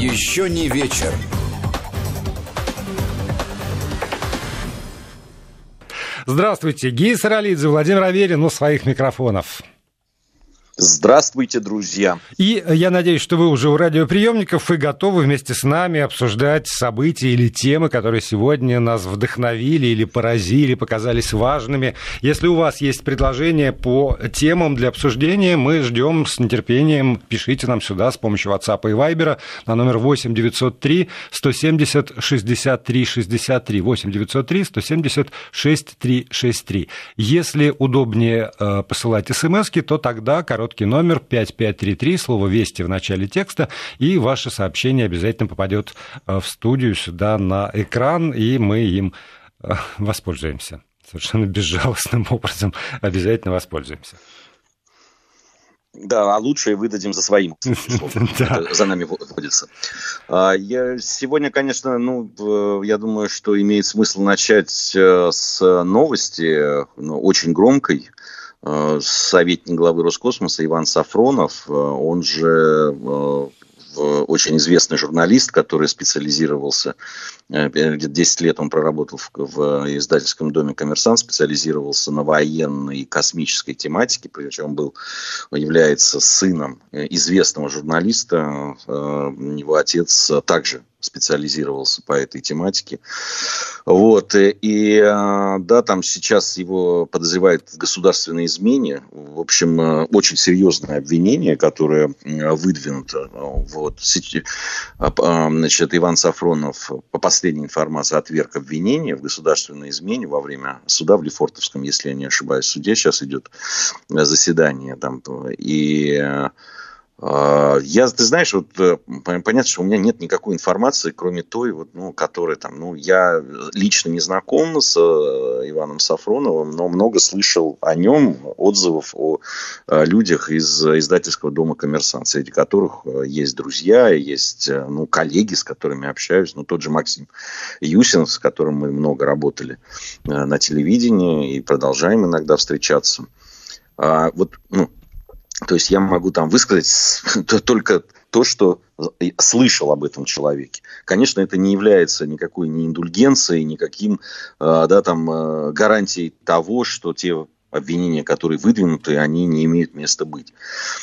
Еще не вечер. Здравствуйте, Гия Саралидзе, Владимир Аверин у своих микрофонов. Здравствуйте, друзья. И я надеюсь, что вы уже у радиоприемников и готовы вместе с нами обсуждать события или темы, которые сегодня нас вдохновили или поразили, показались важными. Если у вас есть предложения по темам для обсуждения, мы ждем с нетерпением. Пишите нам сюда с помощью WhatsApp и Viber на номер 8 903 170 63 63 8 903 170 63 63. Если удобнее э, посылать смс то тогда короткий короткий номер 5533, слово «Вести» в начале текста, и ваше сообщение обязательно попадет э, в студию сюда на экран, и мы им э, воспользуемся. Совершенно безжалостным образом обязательно воспользуемся. Да, а лучше выдадим за своим. За нами вводится. А, я сегодня, конечно, ну, я думаю, что имеет смысл начать э, с новости, ну, очень громкой, советник главы Роскосмоса Иван Сафронов, э, он же э, очень известный журналист, который специализировался, где-то 10 лет он проработал в, в издательском доме «Коммерсант», специализировался на военной и космической тематике, причем был, является сыном известного журналиста, его отец также специализировался по этой тематике. Вот. И э, да, там сейчас его подозревают в государственной измене. В общем, э, очень серьезное обвинение, которое э, выдвинуто. Вот. Значит, Иван Сафронов, по последней информации, отверг обвинение в государственной измене во время суда в Лефортовском, если я не ошибаюсь. Суде сейчас идет заседание. Там, и а, я, ты знаешь, вот э, понятно, что у меня нет никакой информации, кроме той, вот, ну, которая там, ну, я лично не знаком с э, Иваном Сафроновым, но много слышал о нем, отзывов о э, людях из издательского дома «Коммерсант», среди которых есть друзья, есть, ну, коллеги, с которыми общаюсь, ну, тот же Максим Юсин, с которым мы много работали на телевидении и продолжаем иногда встречаться. А, вот, ну, то есть я могу там высказать только то, что слышал об этом человеке. Конечно, это не является никакой ни индульгенцией, никаким э, да, там, э, гарантией того, что те обвинения, которые выдвинуты, они не имеют места быть.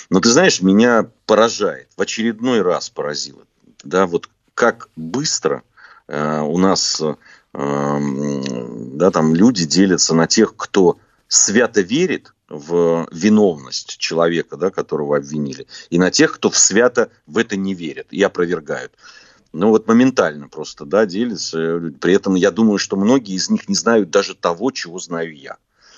Но ты знаешь, меня поражает, в очередной раз поразило, да, вот как быстро э, у нас э, да, там люди делятся на тех, кто свято верит в виновность человека, да, которого обвинили, и на тех, кто в свято в это не верит и опровергают. Ну вот моментально просто, да, делятся. При этом я думаю, что многие из них не знают даже того, чего знаю я.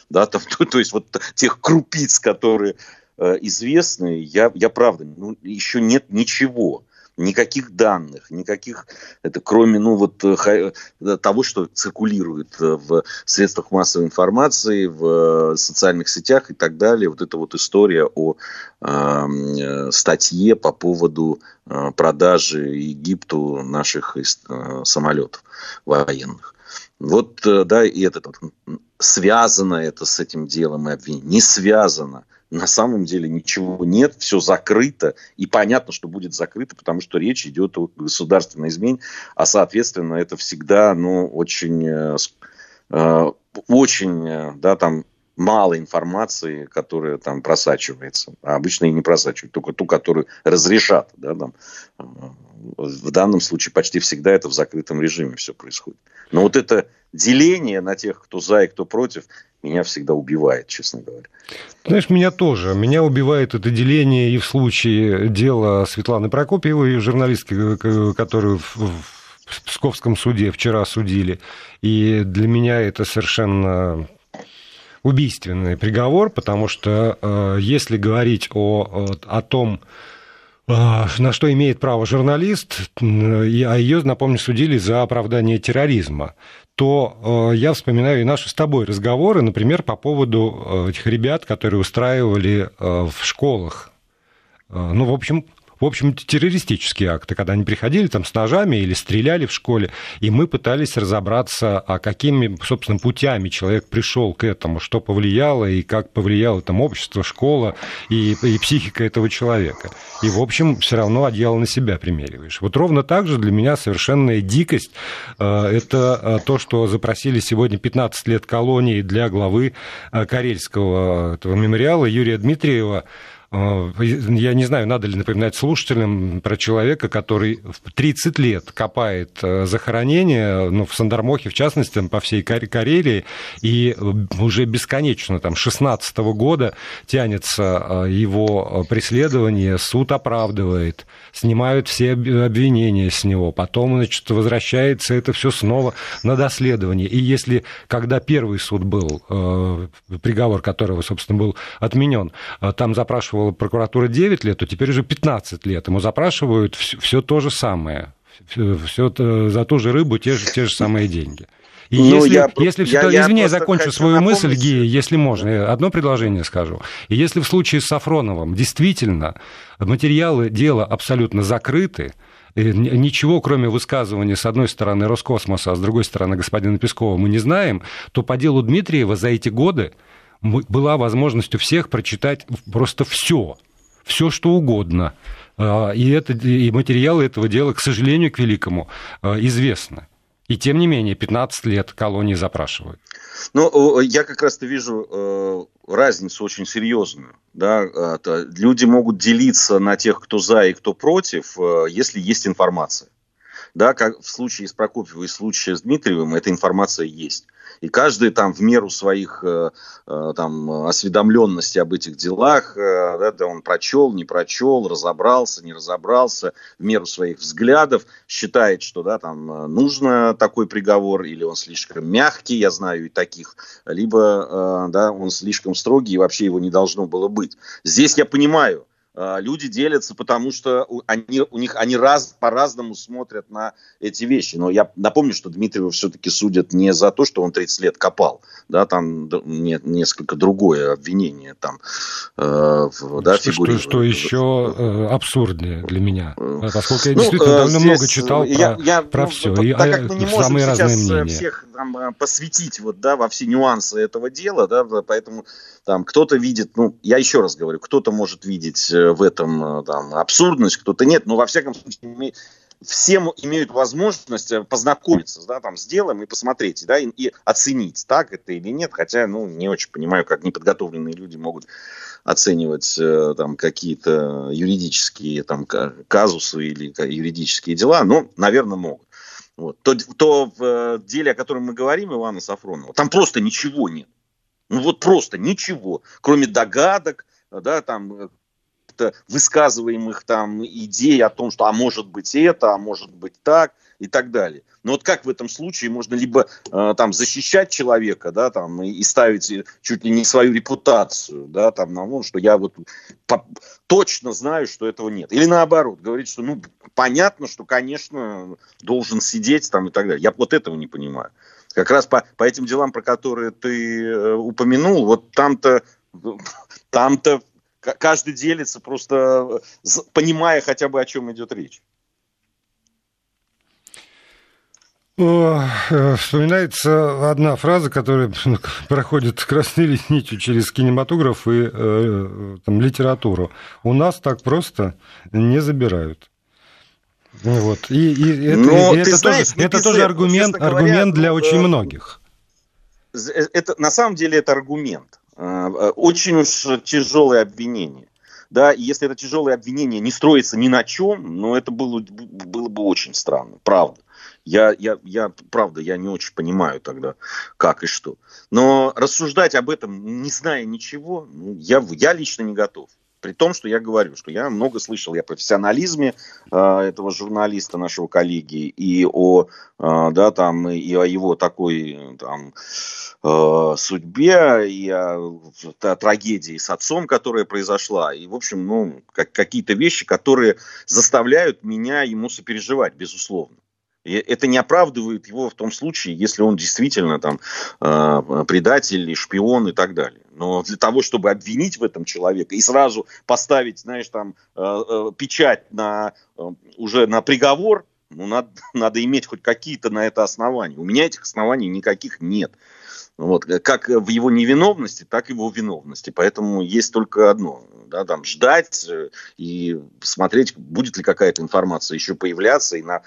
Да, там, то, то есть вот тех крупиц, которые э, известны, я, я правда, ну, еще нет ничего никаких данных, никаких, это кроме ну, вот, э, э, того, что циркулирует э, в средствах массовой информации, в социальных сетях и так далее. Вот эта вот история о э, статье по поводу продажи Египту наших самолетов военных. Вот, да, и это связано это с этим делом и обвинение, не связано на самом деле ничего нет, все закрыто, и понятно, что будет закрыто, потому что речь идет о государственной измене, а, соответственно, это всегда, ну, очень, э, э очень, э, да, там, мало информации, которая там просачивается. А обычно и не просачивают, только ту, которую разрешат. Да, там. В данном случае почти всегда это в закрытом режиме все происходит. Но вот это деление на тех, кто за и кто против, меня всегда убивает, честно говоря. Знаешь, меня тоже. Меня убивает это деление и в случае дела Светланы Прокопьевой, журналистки, которую в Псковском суде вчера судили. И для меня это совершенно убийственный приговор, потому что э, если говорить о, о том, э, на что имеет право журналист, а ее, напомню, судили за оправдание терроризма, то э, я вспоминаю и наши с тобой разговоры, например, по поводу э, этих ребят, которые устраивали э, в школах, ну, в общем, в общем, террористические акты, когда они приходили там с ножами или стреляли в школе, и мы пытались разобраться, а какими, собственно, путями человек пришел к этому, что повлияло и как повлияло там общество, школа и, и психика этого человека. И, в общем, все равно одеяло на себя примериваешь. Вот ровно так же для меня совершенная дикость э, это э, то, что запросили сегодня 15 лет колонии для главы э, Карельского этого мемориала Юрия Дмитриева я не знаю, надо ли напоминать слушателям про человека, который в 30 лет копает э, захоронения, ну, в Сандармохе, в частности, по всей Карелии, и уже бесконечно, там, 16 -го года тянется э, его преследование, суд оправдывает, снимают все обвинения с него, потом, значит, возвращается это все снова на доследование. И если, когда первый суд был, приговор которого, собственно, был отменен, там запрашивал запрашивала прокуратура 9 лет, то теперь уже 15 лет. Ему запрашивают все, все то же самое. Все, все за ту же рыбу те же, те же самые деньги. И ну, если, я, если я, я извини, я закончу свою напомнить... мысль, Гия, если можно, одно предложение скажу. И если в случае с Сафроновым действительно материалы дела абсолютно закрыты, ничего, кроме высказывания с одной стороны Роскосмоса, а с другой стороны господина Пескова мы не знаем, то по делу Дмитриева за эти годы была возможность у всех прочитать просто все, все что угодно. А, и, это, и материалы этого дела, к сожалению, к великому, а, известны. И тем не менее, 15 лет колонии запрашивают. Ну, я как раз-то вижу э, разницу очень серьезную. Да? Люди могут делиться на тех, кто за и кто против, э, если есть информация. Да, как в случае с Прокопьевым и в случае с Дмитриевым, эта информация есть. И каждый там в меру своих э, э, там, осведомленности об этих делах, э, да, да, он прочел, не прочел, разобрался, не разобрался, в меру своих взглядов считает, что да, там нужно такой приговор, или он слишком мягкий, я знаю и таких, либо да, он слишком строгий, и вообще его не должно было быть. Здесь я понимаю, люди делятся, потому что они, у них, они раз, по-разному смотрят на эти вещи. Но я напомню, что Дмитриева все-таки судят не за то, что он 30 лет копал. Да, там нет, несколько другое обвинение. Там, э, да, что, что, что еще э, абсурднее для меня. Э, Поскольку я ну, действительно э, довольно много читал я, про, я, про ну, все. и, так как мы не можем сейчас всех там, посвятить вот, да, во все нюансы этого дела, да, поэтому там кто-то видит, ну, я еще раз говорю, кто-то может видеть в этом там, абсурдность, кто-то нет, но во всяком случае всем имеют возможность э, познакомиться да, там, с делом и посмотреть, да, и, и оценить, так это или нет, хотя, ну, не очень понимаю, как неподготовленные люди могут оценивать э, там какие-то юридические там казусы или юридические дела, но, наверное, могут. Вот. То, то в э, деле, о котором мы говорим, Ивана Сафронова, там просто ничего нет. Ну вот просто ничего, кроме догадок, да, там каких-то высказываемых там идей о том, что а может быть это, а может быть так и так далее. Но вот как в этом случае можно либо э, там защищать человека, да, там и, и ставить чуть ли не свою репутацию, да, там на ну, что я вот по, точно знаю, что этого нет, или наоборот говорить, что ну понятно, что конечно должен сидеть там и так далее. Я вот этого не понимаю. Как раз по, по этим делам, про которые ты э, упомянул, вот там-то там-то каждый делится, просто э, понимая хотя бы, о чем идет речь. Э, вспоминается одна фраза, которая ну, проходит красной нитью через кинематограф и э, там, литературу. У нас так просто не забирают. Вот. И, и это, Но, и это, знаешь, тоже, это тоже аргумент, говоря, аргумент для очень многих. Это, на самом деле это аргумент. Э, очень уж тяжелое обвинение. Да, и если это тяжелое обвинение не строится ни на чем, ну, это было, было бы очень странно, правда. Я, я, я, правда, я не очень понимаю тогда, как и что. Но рассуждать об этом, не зная ничего, ну, я, я лично не готов. При том, что я говорю, что я много слышал о профессионализме э, этого журналиста, нашего коллеги, и о, э, да, там, и о его такой там, э, судьбе, и о, о трагедии с отцом, которая произошла. И, в общем, ну, как, какие-то вещи, которые заставляют меня ему сопереживать, безусловно. Это не оправдывает его в том случае, если он действительно там э, предатель, шпион и так далее. Но для того, чтобы обвинить в этом человека и сразу поставить, знаешь, там э, э, печать на уже на приговор, ну, надо, надо иметь хоть какие-то на это основания. У меня этих оснований никаких нет. Вот, как в его невиновности, так и в его виновности. Поэтому есть только одно. Да, там, ждать и смотреть, будет ли какая-то информация еще появляться, и на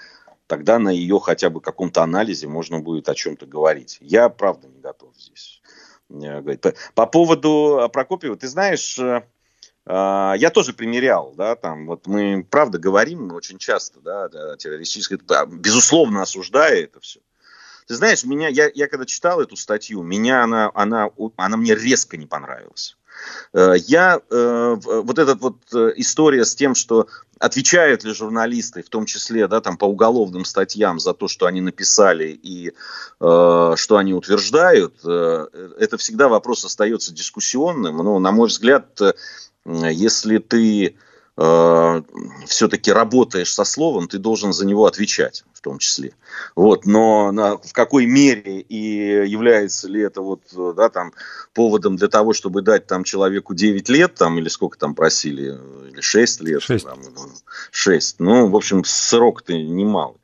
тогда на ее хотя бы каком-то анализе можно будет о чем-то говорить. Я, правда, не готов здесь э. По поводу Прокопьева, ты знаешь, э, э, я тоже примерял, да, там, вот мы, правда, говорим очень часто, да, террористическое, безусловно, осуждая это все. Ты знаешь, меня, я, я когда читал эту статью, меня она, она, она мне резко не понравилась. Э, я э, вот эта вот э, история с тем, что отвечают ли журналисты, в том числе, да, там по уголовным статьям за то, что они написали и э, что они утверждают, э, это всегда вопрос остается дискуссионным. Но, на мой взгляд, если ты э, все-таки работаешь со словом, ты должен за него отвечать в том числе. Вот, но на, в какой мере и является ли это вот, да, там, поводом для того, чтобы дать там человеку 9 лет, там, или сколько там просили, или 6 лет. 6. Там, 6. Ну, в общем, срок-то немалый.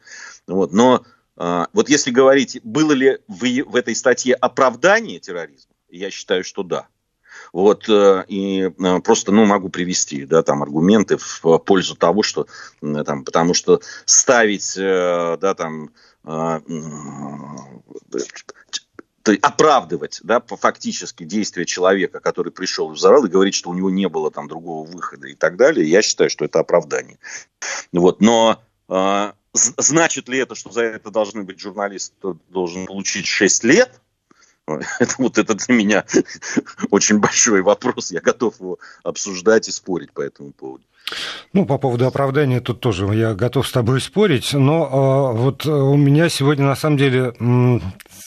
Вот, но а, вот если говорить, было ли в, в этой статье оправдание терроризма, я считаю, что да. Вот, э, и э, просто, ну, могу привести, да, там, аргументы в пользу того, что, там, потому что ставить, э, да, там, оправдывать да, фактически действия человека, который пришел и взорвал, и говорить, что у него не было там другого выхода и так далее, я считаю, что это оправдание. Вот, но э, значит ли это, что за это должны быть журналисты, должен получить 6 лет? Это, вот это для меня очень большой вопрос. Я готов его обсуждать и спорить по этому поводу. Ну, по поводу оправдания тут тоже я готов с тобой спорить, но э, вот у меня сегодня на самом деле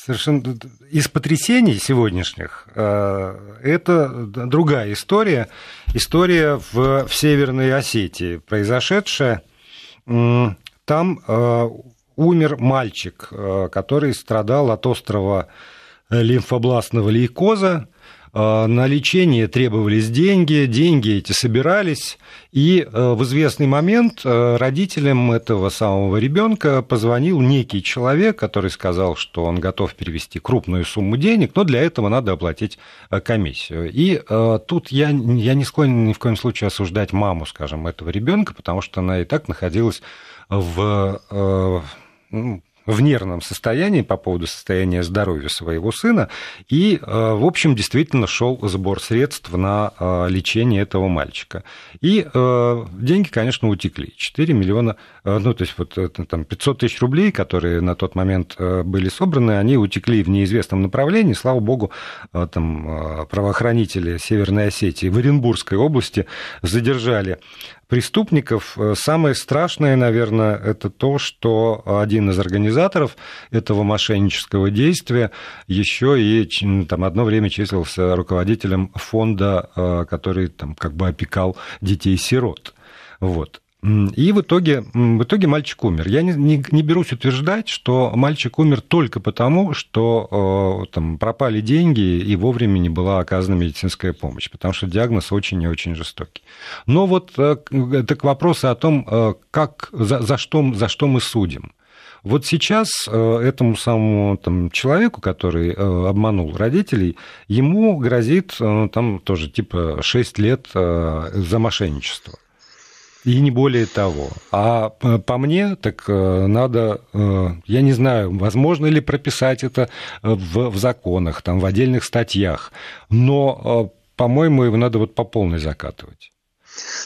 совершенно из потрясений сегодняшних э, это другая история, история в, в Северной Осетии произошедшая. Там э, умер мальчик, э, который страдал от острова лимфобластного лейкоза. А, на лечение требовались деньги, деньги эти собирались, и э, в известный момент э, родителям этого самого ребенка позвонил некий человек, который сказал, что он готов перевести крупную сумму денег, но для этого надо оплатить э, комиссию. И тут я, я не склонен ни в коем случае осуждать маму, скажем, этого ребенка, потому что она и так находилась в ну, в нервном состоянии по поводу состояния здоровья своего сына, и, э, в общем, действительно шел сбор средств на э, лечение этого мальчика. И э, деньги, конечно, утекли. 4 миллиона, ну, то есть вот там 500 тысяч рублей, которые на тот момент были собраны, они утекли в неизвестном направлении. Слава богу, там правоохранители Северной Осетии в Оренбургской области задержали преступников. Э, самое страшное, наверное, это то, что один из организаторов этого мошеннического действия еще и там, одно время числился руководителем фонда, э, который там, как бы опекал детей-сирот. Вот. И в итоге, в итоге мальчик умер. Я не, не, не берусь утверждать, что мальчик умер только потому, что э, там, пропали деньги и вовремя не была оказана медицинская помощь, потому что диагноз очень и очень жестокий. Но вот э, это к о том, э, как, за, за, что, за что мы судим. Вот сейчас этому самому там, человеку, который обманул родителей, ему грозит там тоже типа 6 лет за мошенничество. И не более того. А по мне, так э, надо, э, я не знаю, возможно ли прописать это в, в законах, там, в отдельных статьях, но, э, по-моему, его надо вот по полной закатывать.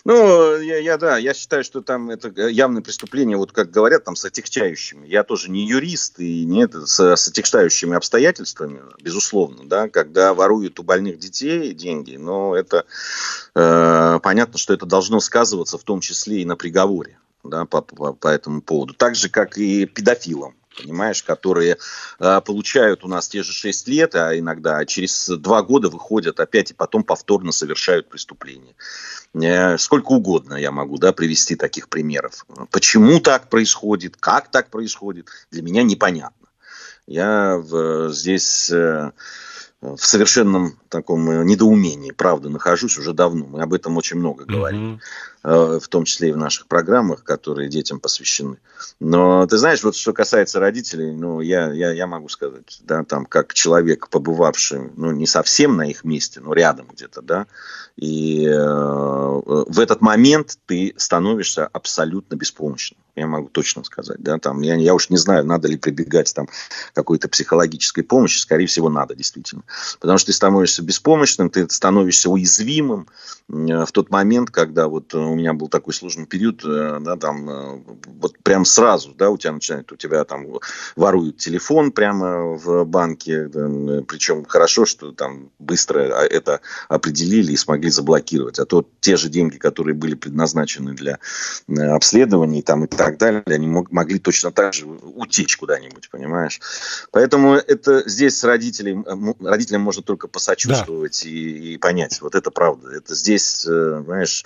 Ну, я, я, да, я считаю, что там это явное преступление, вот как говорят, там с отягчающими. Я тоже не юрист и не это, с, с отягчающими обстоятельствами, безусловно, да, когда воруют у больных детей деньги, но это э, понятно, что это должно сказываться в том числе и на приговоре, да, по, по, по этому поводу. Так же, как и педофилам. Понимаешь, которые э, получают у нас те же 6 лет, а иногда через 2 года выходят опять и потом повторно совершают преступление. Э, сколько угодно я могу да, привести таких примеров. Почему так происходит, как так происходит, для меня непонятно. Я в, здесь... Э, в совершенном таком э, недоумении, правда, нахожусь уже давно. Мы об этом очень много говорим, mm-hmm. В том числе и в наших программах, которые детям посвящены. Но ты знаешь, вот что касается родителей, ну, я, я, я могу сказать, да, там, как человек, побывавший, ну, не совсем на их месте, но рядом где-то, да, и э, в этот момент ты становишься абсолютно беспомощным я могу точно сказать. Да, там, я, я уж не знаю, надо ли прибегать там, какой-то психологической помощи, скорее всего, надо действительно. Потому что ты становишься беспомощным, ты становишься уязвимым в тот момент, когда вот у меня был такой сложный период, э, да, там, э, вот прям сразу, да, у тебя начинает, у тебя там воруют телефон прямо в банке, да, причем хорошо, что там быстро это определили и смогли заблокировать, а то те же деньги, которые были предназначены для э, обследований там и так так далее, они мог, могли точно так же утечь куда-нибудь, понимаешь? Поэтому это здесь родителей, родителям можно только посочувствовать да. и, и понять, вот это правда. Это здесь, э, знаешь,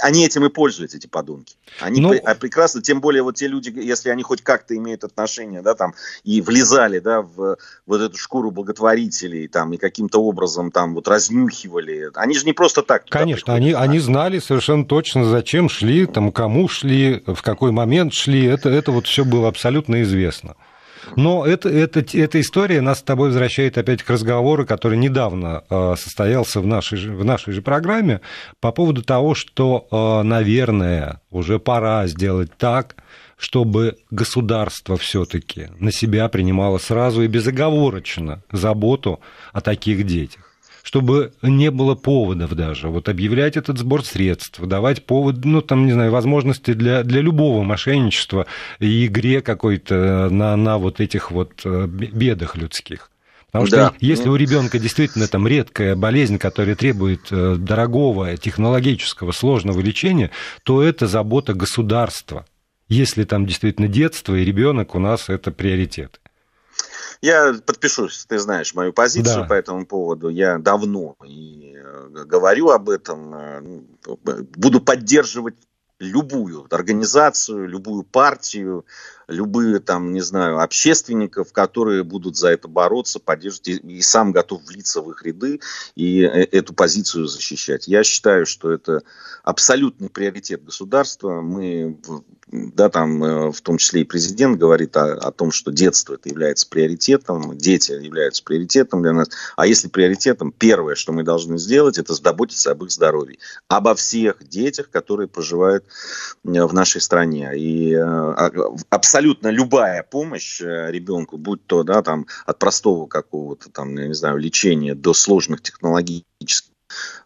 они этим и пользуются, эти подонки. Они ну... а прекрасно, тем более вот те люди, если они хоть как-то имеют отношение, да, там, и влезали, да, в вот эту шкуру благотворителей, там, и каким-то образом там вот разнюхивали, они же не просто так. Конечно, они, они знали совершенно точно, зачем шли, там, кому шли, в какой момент шли, это, это вот все было абсолютно известно. Но это, это, эта история нас с тобой возвращает опять к разговору, который недавно э, состоялся в нашей, же, в нашей же программе по поводу того, что, э, наверное, уже пора сделать так, чтобы государство все-таки на себя принимало сразу и безоговорочно заботу о таких детях чтобы не было поводов даже. Вот объявлять этот сбор средств, давать повод, ну, там, не знаю, возможности для, для любого мошенничества и игре какой-то на, на вот этих вот э, бедах людских. Потому что да. если у ребенка действительно там редкая болезнь, которая требует э, дорогого, технологического, сложного лечения, то это забота государства. Если там действительно детство и ребенок у нас это приоритет. Я подпишусь, ты знаешь мою позицию да. по этому поводу. Я давно и э, говорю об этом. Э, ну, буду поддерживать любую организацию, любую партию, любые там, не знаю, общественников, которые будут за это бороться, поддерживать, и, и сам готов влиться в их ряды и э, эту позицию защищать. Я считаю, что это абсолютный приоритет государства. Мы да, там э, в том числе и президент говорит о, о том, что детство это является приоритетом, дети являются приоритетом для нас. А если приоритетом, первое, что мы должны сделать, это заботиться об их здоровье, обо всех детях, которые проживают э, в нашей стране. И а, абсолютно любая помощь ребенку, будь то да, там, от простого какого-то там, я не знаю, лечения до сложных технологических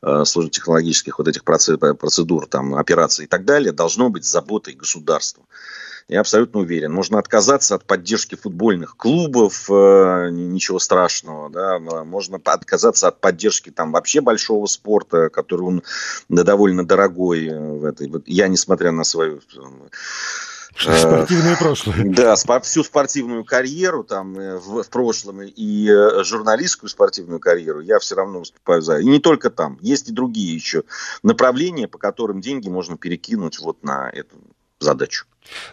Э, сложно-технологических вот этих процедур, там, операций и так далее, должно быть заботой государства. Я абсолютно уверен. Можно отказаться от поддержки футбольных клубов, э, ничего страшного. Да? Можно отказаться от поддержки там, вообще большого спорта, который он довольно дорогой. Э, в этой. Я, несмотря на свою Спортивное прошлое. Да, всю спортивную карьеру там э, в, в прошлом и э, журналистскую спортивную карьеру я все равно выступаю за. И не только там, есть и другие еще направления, по которым деньги можно перекинуть вот на эту задачу.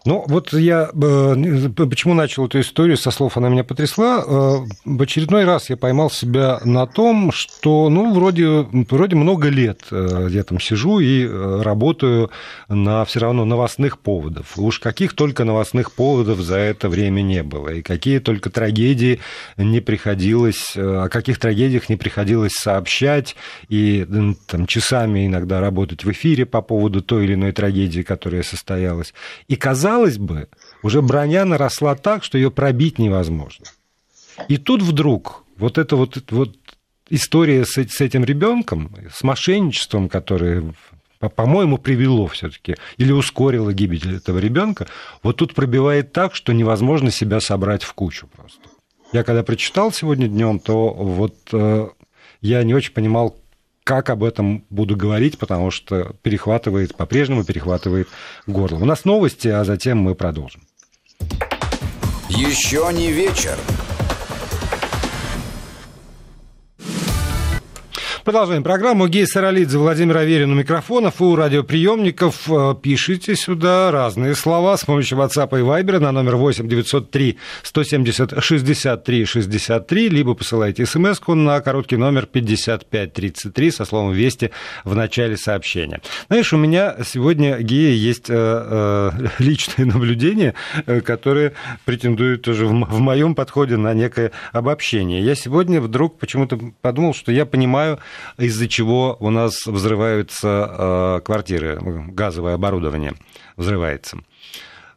Ну, вот я э, почему начал эту историю, со слов она меня потрясла. Э, в очередной раз я поймал себя на том, что, ну, вроде, вроде много лет э, я там сижу и работаю на все равно новостных поводов. Уж каких только новостных поводов за это время не было. И какие только трагедии не приходилось, о каких трагедиях не приходилось сообщать и там часами иногда работать в эфире по поводу той или иной трагедии, которая состоялась. И казалось бы, уже броня наросла так, что ее пробить невозможно. И тут вдруг вот эта вот, вот история с, с этим ребенком, с мошенничеством, которое, по-моему, привело все-таки или ускорило гибель этого ребенка, вот тут пробивает так, что невозможно себя собрать в кучу просто. Я когда прочитал сегодня днем, то вот э, я не очень понимал, как об этом буду говорить, потому что перехватывает, по-прежнему перехватывает горло. У нас новости, а затем мы продолжим. Еще не вечер. Продолжаем программу. Гей Саралидзе, Владимир Аверин у микрофонов и у радиоприемников. Э, пишите сюда разные слова с помощью WhatsApp и Viber на номер 8 903 170 63 63, либо посылайте смс на короткий номер 5533 со словом «Вести» в начале сообщения. Знаешь, у меня сегодня, Гея, есть э, э, личные наблюдения, которые претендуют тоже в моем подходе на некое обобщение. Я сегодня вдруг почему-то подумал, что я понимаю из-за чего у нас взрываются э, квартиры, газовое оборудование взрывается.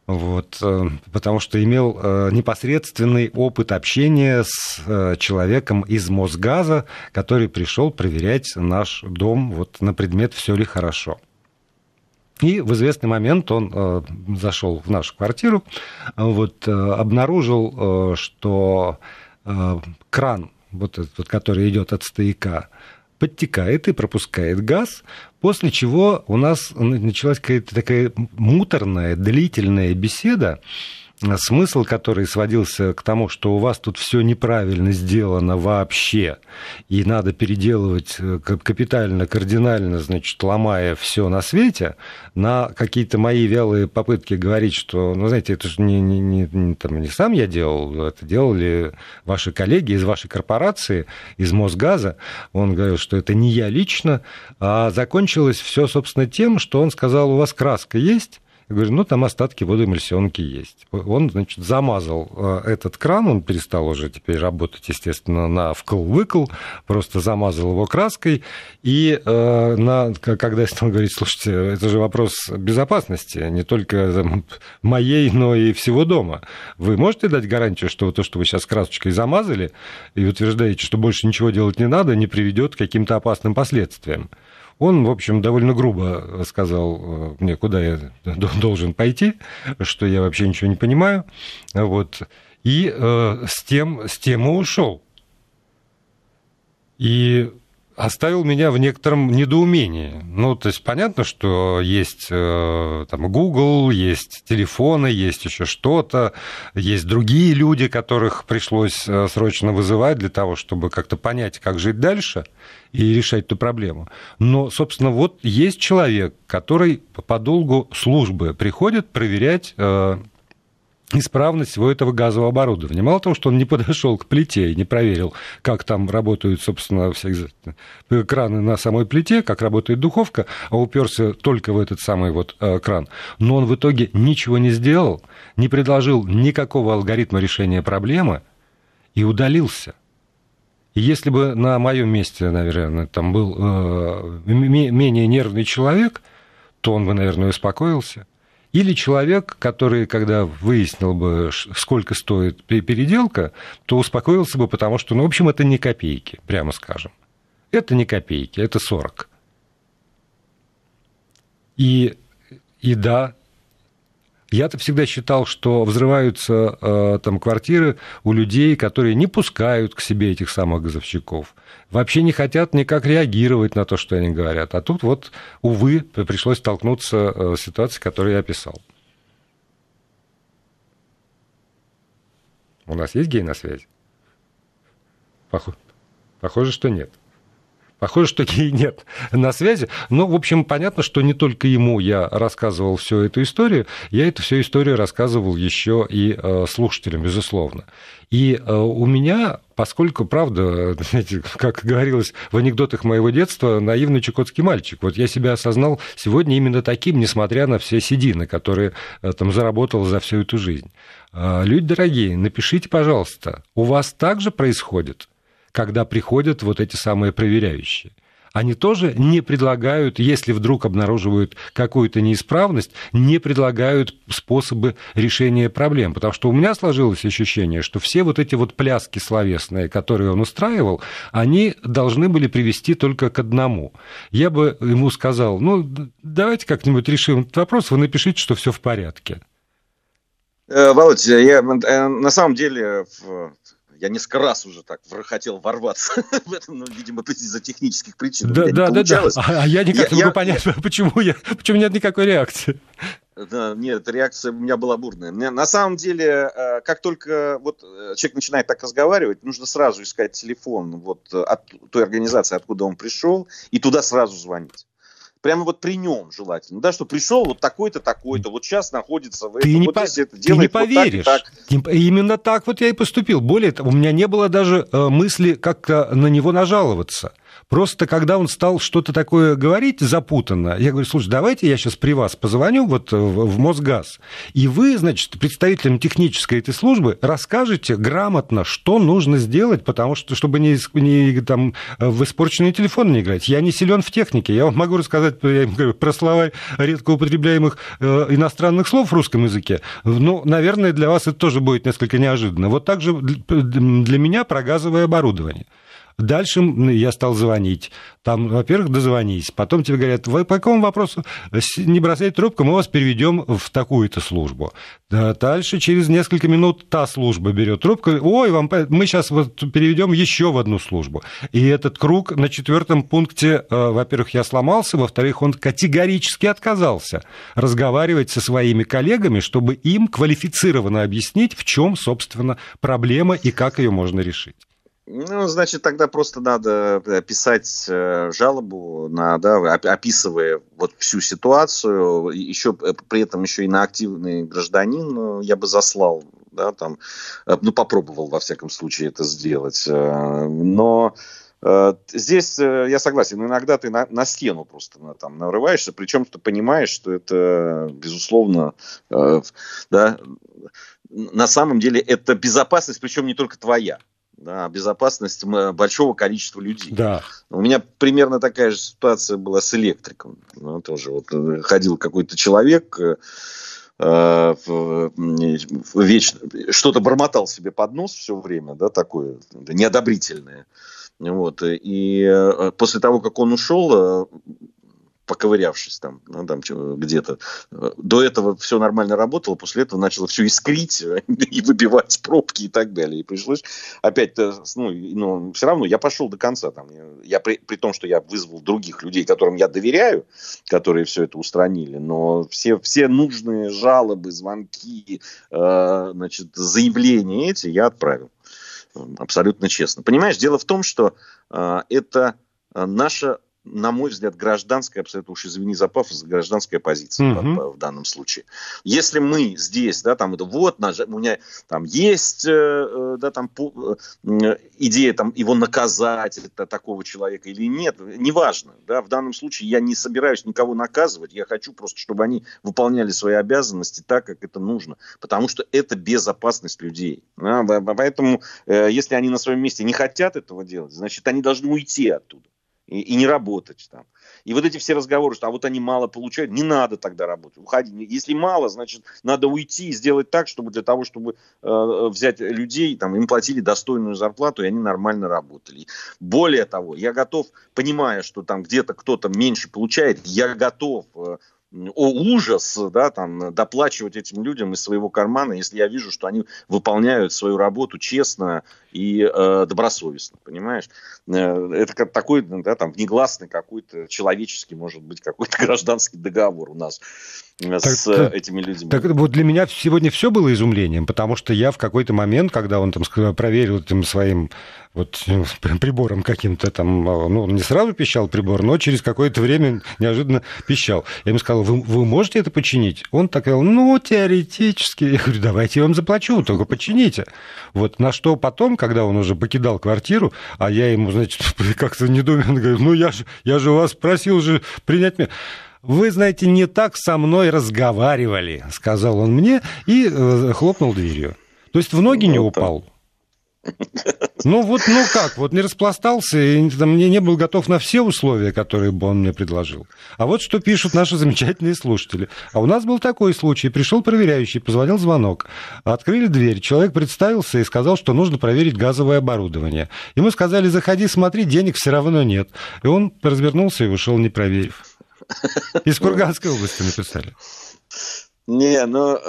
Вот, э, потому что имел э, непосредственный опыт общения с человеком из Мосгаза, который пришел проверять наш дом вот, на предмет, все ли хорошо. И в известный момент он э, зашел в нашу квартиру, вот, э, обнаружил, э, что э, кран, вот этот, который идет от стояка, подтекает и пропускает газ, после чего у нас началась какая-то такая муторная, длительная беседа, смысл который сводился к тому, что у вас тут все неправильно сделано вообще, и надо переделывать э, капитально, кардинально, значит, ломая все на свете, на какие-то мои вялые попытки говорить, что, ну, знаете, это же не, не, не, не, там, не сам я делал, это делали ваши коллеги из вашей корпорации, из Мосгаза. Он говорил, что это не я лично, а закончилось все, собственно, тем, что он сказал, у вас краска есть, говорю, ну, там остатки водоэмульсионки есть. Он, значит, замазал э, этот кран, он перестал уже теперь работать, естественно, на вкл-выкл, просто замазал его краской. И э, на, когда я стал говорить, слушайте, это же вопрос безопасности, не только там, моей, но и всего дома. Вы можете дать гарантию, что то, что вы сейчас красочкой замазали, и утверждаете, что больше ничего делать не надо, не приведет к каким-то опасным последствиям? Он, в общем, довольно грубо сказал э, мне, куда я должен пойти, что я вообще ничего не понимаю. Вот. И э, с, тем, с тем и ушел. И оставил меня в некотором недоумении. Ну, то есть понятно, что есть э, там Google, есть телефоны, есть еще что-то, есть другие люди, которых пришлось э, срочно вызывать для того, чтобы как-то понять, как жить дальше и решать эту проблему. Но, собственно, вот есть человек, который по долгу службы приходит проверять э, исправность всего этого газового оборудования. Мало того, что он не подошел к плите и не проверил, как там работают, собственно, все краны на самой плите, как работает духовка, а уперся только в этот самый вот э, кран. Но он в итоге ничего не сделал, не предложил никакого алгоритма решения проблемы и удалился. И если бы на моем месте, наверное, там был э, менее нервный человек, то он бы, наверное, успокоился – или человек, который, когда выяснил бы, сколько стоит переделка, то успокоился бы, потому что, ну, в общем, это не копейки, прямо скажем. Это не копейки, это 40. И, и да, я-то всегда считал, что взрываются э, там квартиры у людей, которые не пускают к себе этих самых газовщиков, вообще не хотят никак реагировать на то, что они говорят. А тут вот, увы, пришлось столкнуться э, с ситуацией, которую я описал. У нас есть гей на связи? Похоже, похоже что нет. Похоже, что ей нет на связи. Но, в общем, понятно, что не только ему я рассказывал всю эту историю, я эту всю историю рассказывал еще и э, слушателям, безусловно. И э, у меня, поскольку, правда, знаете, как говорилось в анекдотах моего детства, наивный чукотский мальчик. Вот я себя осознал сегодня именно таким, несмотря на все седины, которые э, там заработал за всю эту жизнь. Люди дорогие, напишите, пожалуйста, у вас также происходит? Когда приходят вот эти самые проверяющие. Они тоже не предлагают, если вдруг обнаруживают какую-то неисправность, не предлагают способы решения проблем. Потому что у меня сложилось ощущение, что все вот эти вот пляски словесные, которые он устраивал, они должны были привести только к одному. Я бы ему сказал, ну, давайте как-нибудь решим этот вопрос, вы напишите, что все в порядке. Э, Володя, я э, на самом деле я несколько раз уже так хотел ворваться в этом, но, видимо, из-за технических причин. Да, да, да, да. А, а я никак я, не могу я, понять, я... почему, я, почему нет никакой реакции. Нет, реакция у меня была бурная. На самом деле, э, как только вот э, человек начинает так разговаривать, нужно сразу искать телефон вот от той организации, откуда он пришел, и туда сразу звонить прямо вот при нем желательно, да, что пришел вот такой-то, такой-то, вот сейчас находится в этом, ты не вот по... это ты не поверишь. Вот так, так. Именно так вот я и поступил. Более того, у меня не было даже э, мысли как-то на него нажаловаться. Просто когда он стал что-то такое говорить запутанно, я говорю, слушай, давайте я сейчас при вас позвоню вот в Мосгаз, и вы, значит, представителям технической этой службы расскажете грамотно, что нужно сделать, потому что, чтобы не, не там, в испорченный телефон не играть. Я не силен в технике, я вам могу рассказать я говорю, про слова редко употребляемых э, иностранных слов в русском языке. Ну, наверное, для вас это тоже будет несколько неожиданно. Вот так же для меня про газовое оборудование. Дальше я стал звонить. Там, во-первых, дозвонись. Потом тебе говорят, вы по какому вопросу не бросайте трубку, мы вас переведем в такую-то службу. Дальше через несколько минут та служба берет трубку, ой, вам, мы сейчас вот переведем еще в одну службу. И этот круг на четвертом пункте, э, во-первых, я сломался, во-вторых, он категорически отказался разговаривать со своими коллегами, чтобы им квалифицированно объяснить, в чем, собственно, проблема и как ее можно решить. Ну, значит, тогда просто надо э, писать э, жалобу, на, да, описывая вот всю ситуацию, еще э, при этом еще и на активный гражданин я бы заслал, да, там, ну, попробовал во всяком случае это сделать. Но Здесь я согласен, иногда ты на, на стену просто на, там нарываешься, причем ты понимаешь, что это, безусловно, да, на самом деле это безопасность, причем не только твоя да, безопасность большого количества людей. Да. У меня примерно такая же ситуация была с электриком. Ну, тоже вот э, ходил какой-то человек, э, э вечно что-то бормотал себе под нос все время, да, такое неодобрительное. Вот. И э, после того, как он ушел, поковырявшись там, ну, там где-то. До этого все нормально работало, после этого начало все искрить и выбивать пробки и так далее. И пришлось опять, ну, ну все равно я пошел до конца. Там, я, при, при том, что я вызвал других людей, которым я доверяю, которые все это устранили, но все, все нужные жалобы, звонки, э, значит, заявления эти я отправил. Абсолютно честно. Понимаешь, дело в том, что э, это наша на мой взгляд, гражданская, абсолютно уж извини за пафос, гражданская позиция угу. в, в данном случае. Если мы здесь, да, там, это вот, у меня там есть, э, э да, там, по, э, идея там его наказать, это, такого человека или нет, неважно, да, в данном случае я не собираюсь никого наказывать, я хочу просто, чтобы они выполняли свои обязанности так, как это нужно, потому что это безопасность людей. Да, поэтому, если они на своем месте не хотят этого делать, значит, они должны уйти оттуда и, и не работать там. И вот эти все разговоры, что а вот они мало получают, не надо тогда работать, уходи. Если мало, значит, надо уйти и сделать так, чтобы для того, чтобы э, взять людей, там, им платили достойную зарплату, и они нормально работали. Более того, я готов, понимая, что там где-то кто-то меньше получает, я готов э, о ужас, да, там, доплачивать этим людям из своего кармана, если я вижу, что они выполняют свою работу честно и э, добросовестно, понимаешь? Э, это как такой, да, там, внегласный какой-то человеческий, может быть, какой-то гражданский договор у нас так, с так, этими людьми. Так вот для меня сегодня все было изумлением, потому что я в какой-то момент, когда он там проверил этим своим вот прибором каким-то там, а, ну, он не сразу пищал прибор, но через какое-то время неожиданно пищал. Я ему сказал, вы, вы можете это починить? Он так говорил, ну, теоретически. Я говорю, давайте я вам заплачу, только почините. Вот на что потом, когда он уже покидал квартиру, а я ему, значит, как-то недоуменно говорю, ну, я же, я же вас просил же принять меня. Вы, знаете, не так со мной разговаривали, сказал он мне и э, хлопнул дверью. То есть в ноги не упал. Ну вот, ну как, вот не распластался, и там, не, не был готов на все условия, которые бы он мне предложил. А вот что пишут наши замечательные слушатели. А у нас был такой случай. Пришел проверяющий, позвонил звонок. Открыли дверь, человек представился и сказал, что нужно проверить газовое оборудование. Ему сказали, заходи, смотри, денег все равно нет. И он развернулся и ушел, не проверив. Из Курганской области написали. Не, ну,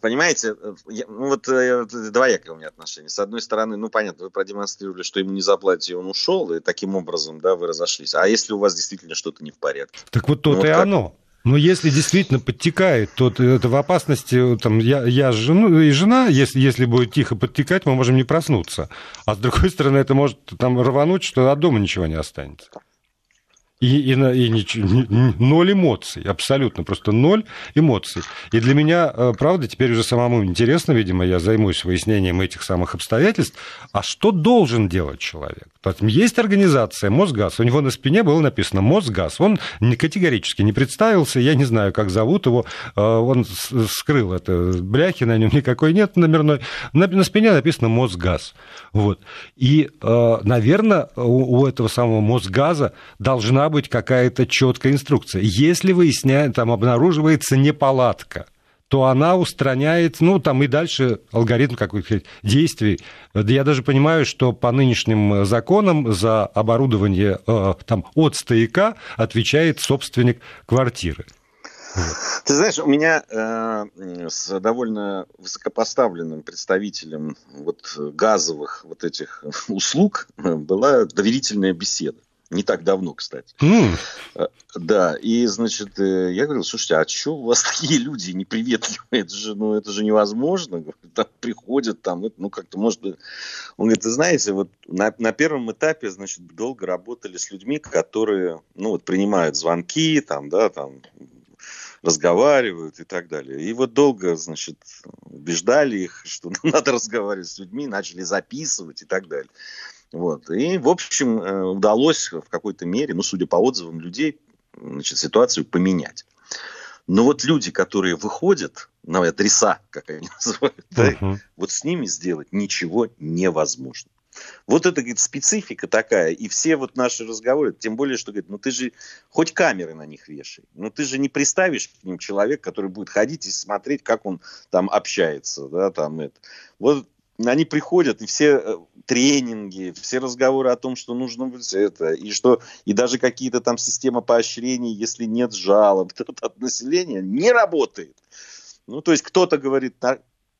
понимаете, я, ну вот э, двоякое у меня отношение. С одной стороны, ну, понятно, вы продемонстрировали, что ему не заплатили, и он ушел, и таким образом, да, вы разошлись. А если у вас действительно что-то не в порядке? Так вот то-то ну, вот и как... оно. Но если действительно подтекает, то это в опасности, там, я, я жену, и жена, если, если будет тихо подтекать, мы можем не проснуться. А с другой стороны, это может там рвануть, что от дома ничего не останется. И, и, и ничего, ноль эмоций, абсолютно, просто ноль эмоций. И для меня, э, правда, теперь уже самому интересно, видимо, я займусь выяснением этих самых обстоятельств, а что должен делать человек? Есть организация Мосгаз, у него на спине было написано Мосгаз, он категорически не представился, я не знаю, как зовут его, э, он скрыл это, бляхи на нем никакой нет номерной, на, на спине написано Мосгаз. Вот. И, э, наверное, у этого самого Мосгаза должна быть какая-то четкая инструкция. Если выясняет, там обнаруживается неполадка, то она устраняет, ну, там и дальше алгоритм каких-то действий. Я даже понимаю, что по нынешним законам за оборудование э, там, от стояка отвечает собственник квартиры. Ты знаешь, у меня э, с довольно высокопоставленным представителем вот газовых вот этих услуг была доверительная беседа. Не так давно, кстати. Mm. Да, и, значит, э, я говорил, слушайте, а что у вас такие люди неприветливые? Это же, ну, это же невозможно. Там приходят, там, ну, как-то, может быть... Он говорит, вы знаете, вот на, на первом этапе, значит, долго работали с людьми, которые, ну, вот, принимают звонки, там, да, там, разговаривают и так далее. И вот долго, значит, убеждали их, что надо разговаривать с людьми, начали записывать и так далее. Вот. И, в общем, э, удалось в какой-то мере, ну, судя по отзывам людей, значит, ситуацию поменять. Но вот люди, которые выходят на адреса, как они называют, uh-huh. вот с ними сделать ничего невозможно. Вот это, говорит, специфика такая. И все вот наши разговоры, тем более, что, говорит, ну ты же хоть камеры на них вешай. Ну ты же не приставишь к ним человека, который будет ходить и смотреть, как он там общается. Да, там это. Вот они приходят, и все э, тренинги, все разговоры о том, что нужно это, и что, и даже какие-то там системы поощрений, если нет жалоб от населения, не работает. Ну, то есть кто-то говорит,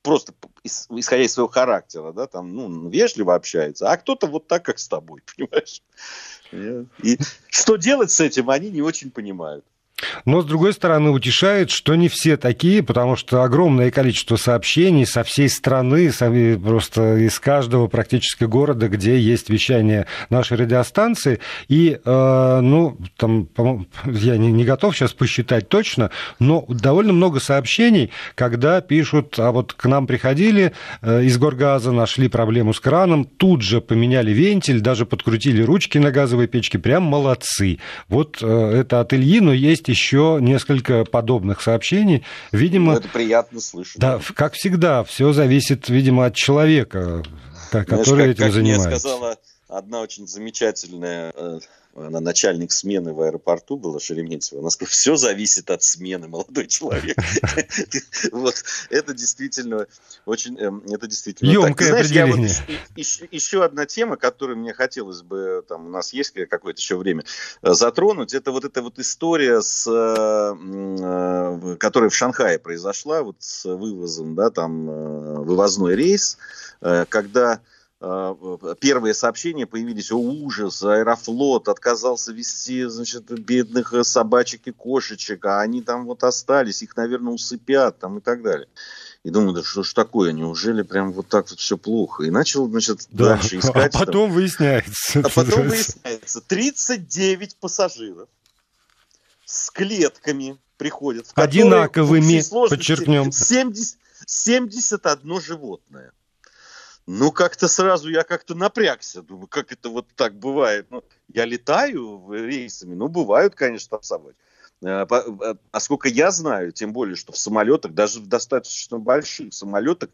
просто исходя из своего характера, да, там, ну, вежливо общается, а кто-то вот так, как с тобой, понимаешь? И что делать с этим, они не очень понимают. Но, с другой стороны, утешает, что не все такие, потому что огромное количество сообщений со всей страны, просто из каждого практически города, где есть вещание нашей радиостанции. И, э, ну, там, я не, готов сейчас посчитать точно, но довольно много сообщений, когда пишут, а вот к нам приходили э, из Горгаза, нашли проблему с краном, тут же поменяли вентиль, даже подкрутили ручки на газовой печке, прям молодцы. Вот э, это от Ильи, но есть еще несколько подобных сообщений. Видимо, ну, это приятно слышать. Да, как всегда, все зависит, видимо, от человека, который Знаешь, как, этим как занимается. Мне сказала одна очень замечательная э, она начальник смены в аэропорту была Шереметьево, она сказала, все зависит от смены, молодой человек. Вот, это действительно очень, эм, это действительно Емкое определение. Еще одна тема, которую мне хотелось бы, там, у нас есть какое-то еще время, э, затронуть, это вот эта вот история, с, э, э, которая в Шанхае произошла, вот с вывозом, да, там, вывозной рейс, когда первые сообщения появились, о ужас, Аэрофлот отказался вести, значит, бедных э, собачек и кошечек, а они там вот остались, их, наверное, усыпят там и так далее. И думаю, да что ж такое, неужели прям вот так вот все плохо? И начал, значит, да. дальше искать. А потом там. выясняется. А потом выясняется, 39 пассажиров с клетками приходят. В Одинаковыми, подчеркнем. 70, 71 животное. Ну, как-то сразу я как-то напрягся. Думаю, как это вот так бывает? Ну, я летаю рейсами, ну, бывают, конечно, там собаки. А, а, а сколько я знаю, тем более, что в самолетах, даже в достаточно больших самолетах,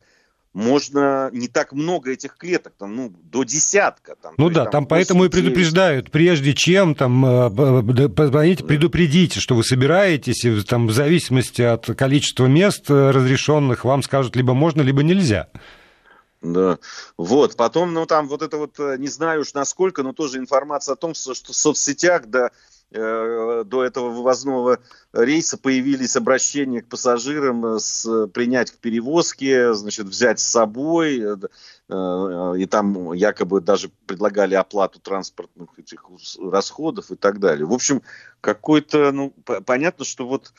можно не так много этих клеток, там, ну, до десятка. Там, ну да, там, там поэтому и предупреждают, прежде чем там э, позвоните, предупредите, что вы собираетесь, и там в зависимости от количества мест э, разрешенных вам скажут либо можно, либо нельзя. Да, вот, потом, ну, там вот это вот, э, не знаю уж насколько, но тоже информация о том, что в соцсетях, да, э, до этого вывозного рейса появились обращения к пассажирам с принять к перевозке, значит, взять с собой, э, и там якобы даже предлагали оплату транспортных этих расходов и так далее. В общем, какой-то, ну, понятно, что вот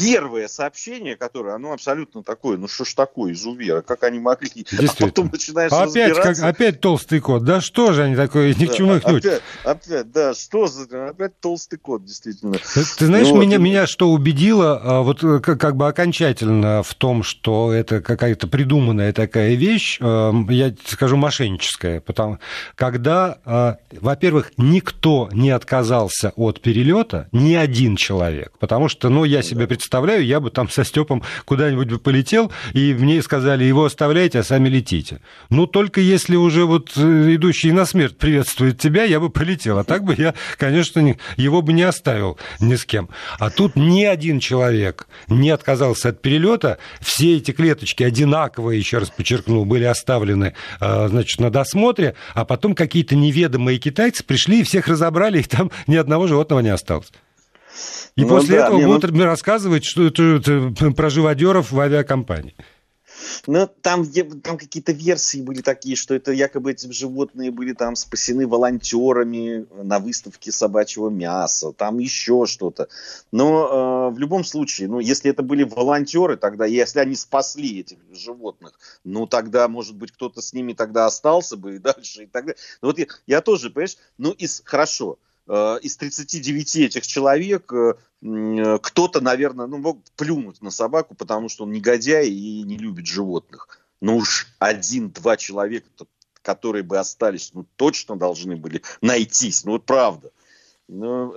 первое сообщение, которое, оно абсолютно такое, ну что ж такое, изувера, как они могли, а потом начинаешь опять, как, опять толстый кот, да что же они такое, ни к чему их опять, опять, да, что за, опять толстый кот, действительно. Ты, ты знаешь, вот. меня, меня что убедило, а, вот э, как, как бы окончательно в том, что это какая-то придуманная такая вещь, э, я скажу, мошенническая, потому когда, э, во-первых, никто не отказался от перелета, ни один человек, потому что, ну, я себе представляю, представляю, я бы там со Степом куда-нибудь бы полетел, и мне сказали, его оставляйте, а сами летите. Ну, только если уже вот э, идущий на смерть приветствует тебя, я бы полетел. А так бы я, конечно, его бы не оставил ни с кем. А тут ни один человек не отказался от перелета. Все эти клеточки одинаковые, еще раз подчеркну, были оставлены, э, значит, на досмотре, а потом какие-то неведомые китайцы пришли и всех разобрали, и там ни одного животного не осталось. И ну, после да, этого будут ну... рассказывать что это, про живодеров в авиакомпании. Ну, там, там какие-то версии были такие, что это якобы эти животные были там спасены волонтерами на выставке собачьего мяса, там еще что-то. Но э, в любом случае, ну, если это были волонтеры, тогда, если они спасли этих животных, ну, тогда, может быть, кто-то с ними тогда остался бы и дальше, и так далее. Ну, вот я, я тоже, понимаешь, ну, из, хорошо, из 39 этих человек э, э, кто-то, наверное, ну, мог плюнуть на собаку, потому что он негодяй и не любит животных. Но уж один-два человека, которые бы остались, ну, точно должны были найтись. Ну, вот правда. Ну,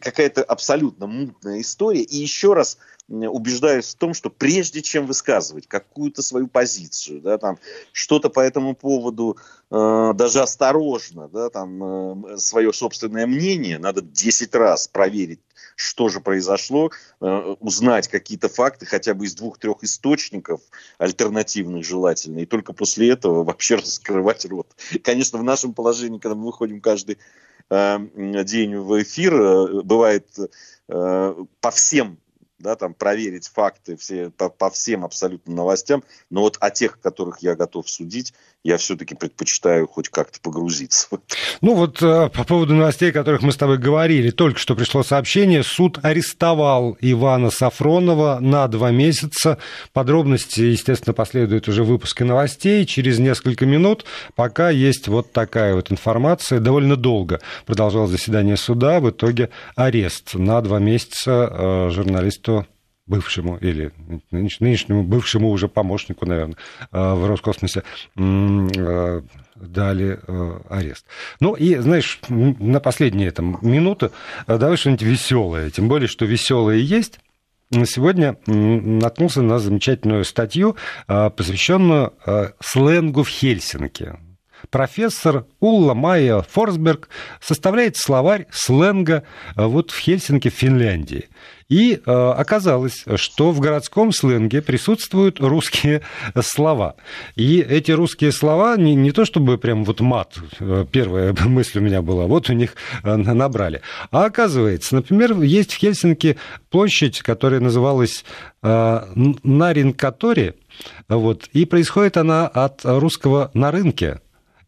какая-то абсолютно мутная история. И еще раз убеждаюсь в том, что прежде чем высказывать какую-то свою позицию, да, там, что-то по этому поводу э, даже осторожно, да, там, э, свое собственное мнение, надо 10 раз проверить, что же произошло, э, узнать какие-то факты хотя бы из двух-трех источников альтернативных желательно, и только после этого вообще раскрывать рот. Конечно, в нашем положении, когда мы выходим каждый э, день в эфир, э, бывает э, по всем да, там проверить факты все, по, по всем абсолютно новостям, но вот о тех, которых я готов судить, я все-таки предпочитаю хоть как-то погрузиться. Ну вот э, по поводу новостей, о которых мы с тобой говорили, только что пришло сообщение, суд арестовал Ивана Сафронова на два месяца. Подробности, естественно, последуют уже выпуске новостей через несколько минут. Пока есть вот такая вот информация. Довольно долго продолжалось заседание суда, в итоге арест на два месяца э, журналисту бывшему или нынешнему бывшему уже помощнику, наверное, э, в Роскосмосе э, дали э, арест. Ну и, знаешь, на последние там, минуты давай что-нибудь веселое, тем более, что веселое есть. Сегодня наткнулся на замечательную статью, посвященную сленгу в Хельсинки профессор Улла Майя Форсберг составляет словарь сленга вот в Хельсинки, в Финляндии. И э, оказалось, что в городском сленге присутствуют русские слова. И эти русские слова не, не то чтобы прям вот мат, э, первая мысль у меня была, вот у них э, набрали. А оказывается, например, есть в Хельсинки площадь, которая называлась э, Наринкатори, вот, и происходит она от русского «на рынке».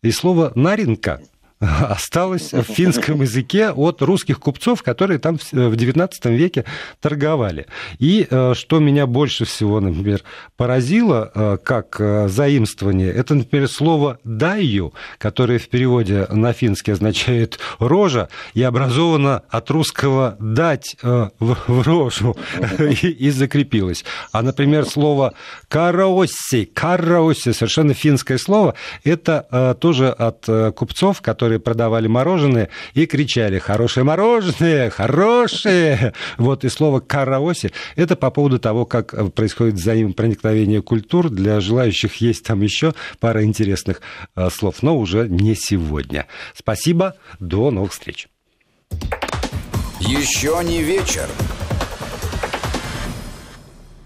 И слово «наринка» осталось в финском языке от русских купцов, которые там в XIX веке торговали. И э, что меня больше всего, например, поразило э, как э, заимствование, это, например, слово «даю», которое в переводе на финский означает «рожа», и образовано от русского «дать в рожу» и закрепилось. А, например, слово «караосси», «караосси», совершенно финское слово, это тоже от купцов, которые которые продавали мороженое и кричали «хорошее мороженое! Хорошее!» Вот и слово «караоси» — это по поводу того, как э, происходит взаимопроникновение культур. Для желающих есть там еще пара интересных э, слов, но уже не сегодня. Спасибо, до новых встреч. Еще не вечер.